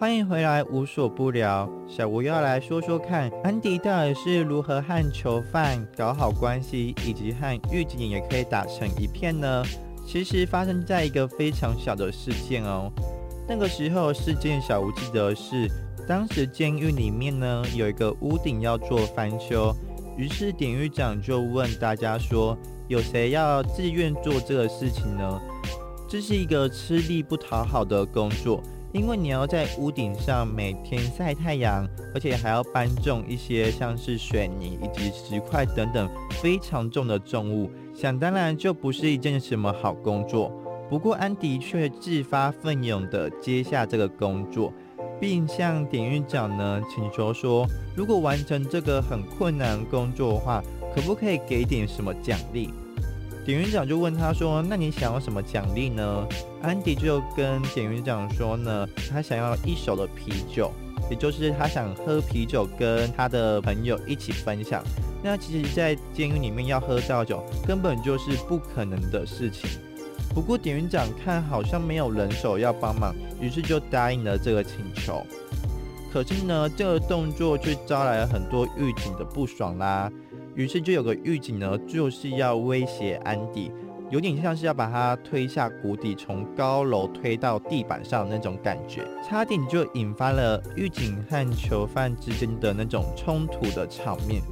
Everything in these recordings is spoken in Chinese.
欢迎回来，无所不聊。小吴要来说说看，安迪到底是如何和囚犯搞好关系，以及和狱警也可以打成一片呢？其实发生在一个非常小的事件哦。那个时候事件，小吴记得是当时监狱里面呢有一个屋顶要做翻修，于是典狱长就问大家说：有谁要自愿做这个事情呢？这是一个吃力不讨好的工作。因为你要在屋顶上每天晒太阳，而且还要搬重一些像是水泥以及石块等等非常重的重物，想当然就不是一件什么好工作。不过安迪却自发奋勇的接下这个工作，并向典狱长呢请求说，如果完成这个很困难工作的话，可不可以给点什么奖励？典狱长就问他说：“那你想要什么奖励呢？”安迪就跟典狱长说呢：“他想要一手的啤酒，也就是他想喝啤酒跟他的朋友一起分享。那其实，在监狱里面要喝到酒，根本就是不可能的事情。不过典狱长看好像没有人手要帮忙，于是就答应了这个请求。可是呢，这个动作却招来了很多狱警的不爽啦。”于是就有个狱警呢，就是要威胁安迪，有点像是要把他推下谷底，从高楼推到地板上那种感觉，差点就引发了狱警和囚犯之间的那种冲突的场面。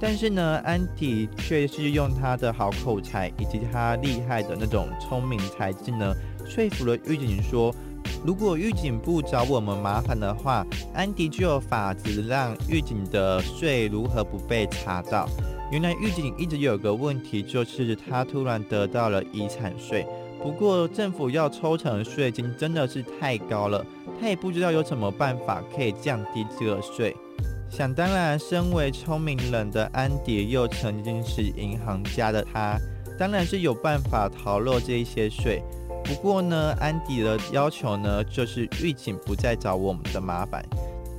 但是呢，安迪却是用他的好口才以及他厉害的那种聪明才智呢，说服了狱警说，如果狱警不找我们麻烦的话，安迪就有法子让狱警的税如何不被查到。原来狱警一直有个问题，就是他突然得到了遗产税，不过政府要抽成税金真的是太高了，他也不知道有什么办法可以降低这个税。想当然，身为聪明人的安迪，又曾经是银行家的他，当然是有办法逃漏这一些税。不过呢，安迪的要求呢，就是狱警不再找我们的麻烦。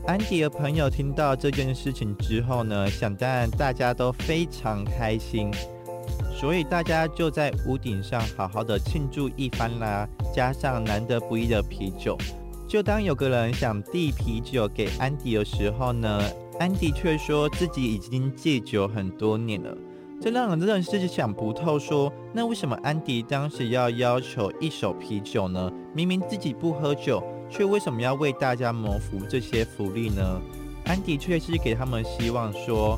安迪的朋友听到这件事情之后呢，想当然大家都非常开心，所以大家就在屋顶上好好的庆祝一番啦。加上难得不易的啤酒，就当有个人想递啤酒给安迪的时候呢，安迪却说自己已经戒酒很多年了，这让人真的是想不透。说那为什么安迪当时要要求一手啤酒呢？明明自己不喝酒。却为什么要为大家谋福这些福利呢？安迪却是给他们希望，说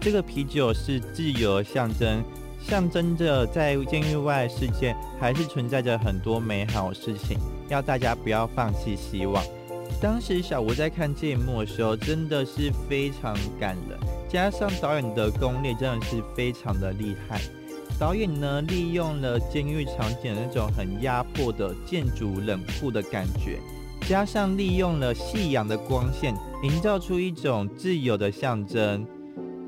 这个啤酒是自由象征，象征着在监狱外世界还是存在着很多美好事情，要大家不要放弃希望。当时小吴在看这一幕的时候，真的是非常感人，加上导演的功力真的是非常的厉害。导演呢，利用了监狱场景那种很压迫的建筑冷酷的感觉。加上利用了夕阳的光线，营造出一种自由的象征。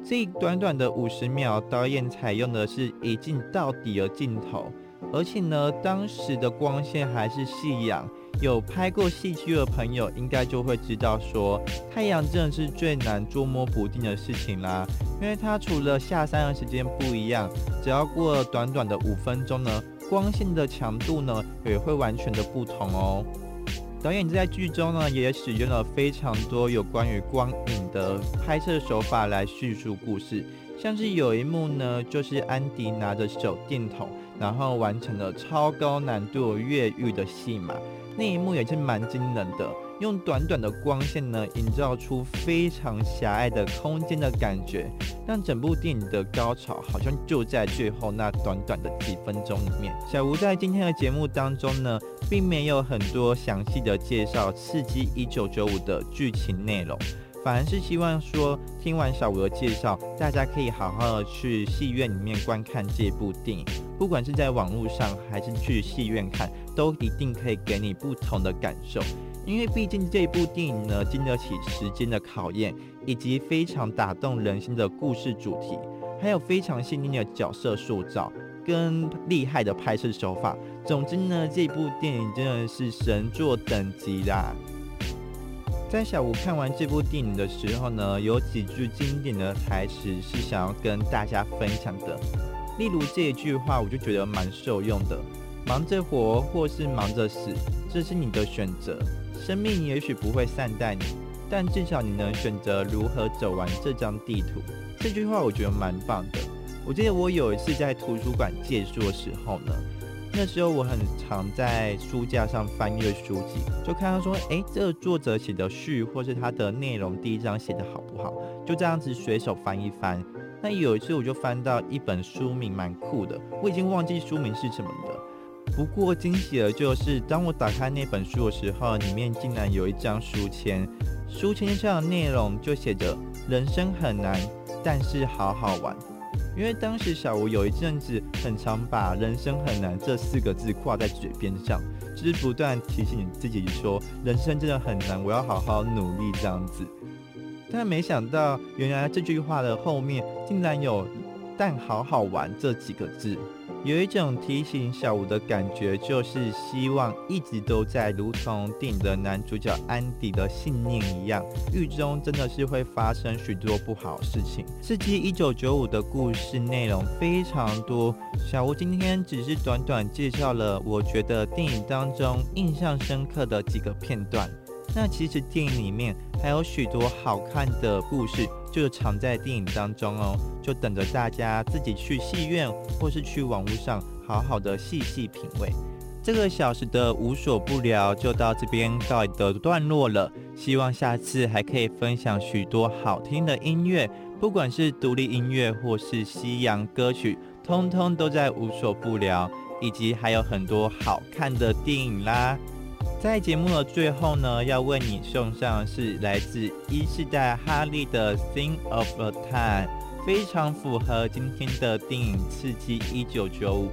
这短短的五十秒，导演采用的是一镜到底的镜头，而且呢，当时的光线还是夕阳。有拍过戏剧的朋友，应该就会知道，说太阳真的是最难捉摸不定的事情啦。因为它除了下山的时间不一样，只要过了短短的五分钟呢，光线的强度呢也会完全的不同哦。导演在剧中呢，也使用了非常多有关于光影的拍摄手法来叙述故事。像是有一幕呢，就是安迪拿着手电筒，然后完成了超高难度越狱的戏码，那一幕也是蛮惊人的。用短短的光线呢，营造出非常狭隘的空间的感觉，让整部电影的高潮好像就在最后那短短的几分钟里面。小吴在今天的节目当中呢，并没有很多详细的介绍《刺激一九九五》的剧情内容，反而是希望说，听完小吴的介绍，大家可以好好的去戏院里面观看这部电影，不管是在网络上还是去戏院看，都一定可以给你不同的感受。因为毕竟这部电影呢，经得起时间的考验，以及非常打动人心的故事主题，还有非常细腻的角色塑造跟厉害的拍摄手法。总之呢，这部电影真的是神作等级啦。在小吴看完这部电影的时候呢，有几句经典的台词是想要跟大家分享的，例如这一句话，我就觉得蛮受用的：忙着活或是忙着死，这是你的选择。生命也许不会善待你，但至少你能选择如何走完这张地图。这句话我觉得蛮棒的。我记得我有一次在图书馆借书的时候呢，那时候我很常在书架上翻阅书籍，就看到说，哎，这个作者写的序或是他的内容第一章写的好不好？就这样子随手翻一翻。那有一次我就翻到一本书名蛮酷的，我已经忘记书名是什么的。不过惊喜的就是，当我打开那本书的时候，里面竟然有一张书签，书签上的内容就写着“人生很难，但是好好玩”。因为当时小吴有一阵子很常把“人生很难”这四个字挂在嘴边上，就是不断提醒自己说：“人生真的很难，我要好好努力。”这样子。但没想到，原来这句话的后面竟然有“但好好玩”这几个字。有一种提醒小吴的感觉，就是希望一直都在，如同电影的男主角安迪的信念一样，狱中真的是会发生许多不好事情。刺激一九九五的故事内容非常多，小吴今天只是短短介绍了我觉得电影当中印象深刻的几个片段。那其实电影里面还有许多好看的故事。就藏在电影当中哦，就等着大家自己去戏院或是去网络上好好的细细品味。这个小时的无所不聊就到这边告一段落了。希望下次还可以分享许多好听的音乐，不管是独立音乐或是西洋歌曲，通通都在无所不聊，以及还有很多好看的电影啦。在节目的最后呢，要为你送上是来自一世代哈利的《Thing of a Time》，非常符合今天的电影《刺激一九九五》，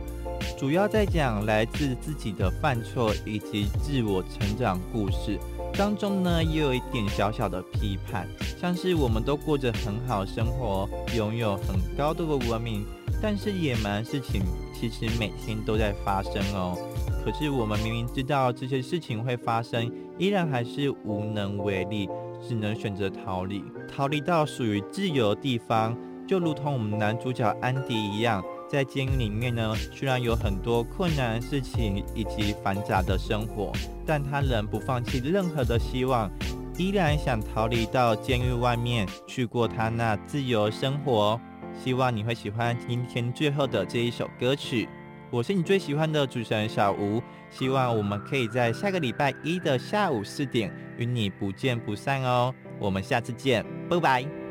主要在讲来自自己的犯错以及自我成长故事当中呢，也有一点小小的批判，像是我们都过着很好生活，拥有很高度的文明，但是野蛮事情其实每天都在发生哦。可是我们明明知道这些事情会发生，依然还是无能为力，只能选择逃离，逃离到属于自由的地方。就如同我们男主角安迪一样，在监狱里面呢，虽然有很多困难的事情以及繁杂的生活，但他仍不放弃任何的希望，依然想逃离到监狱外面去过他那自由生活。希望你会喜欢今天最后的这一首歌曲。我是你最喜欢的主持人小吴，希望我们可以在下个礼拜一的下午四点与你不见不散哦。我们下次见，拜拜。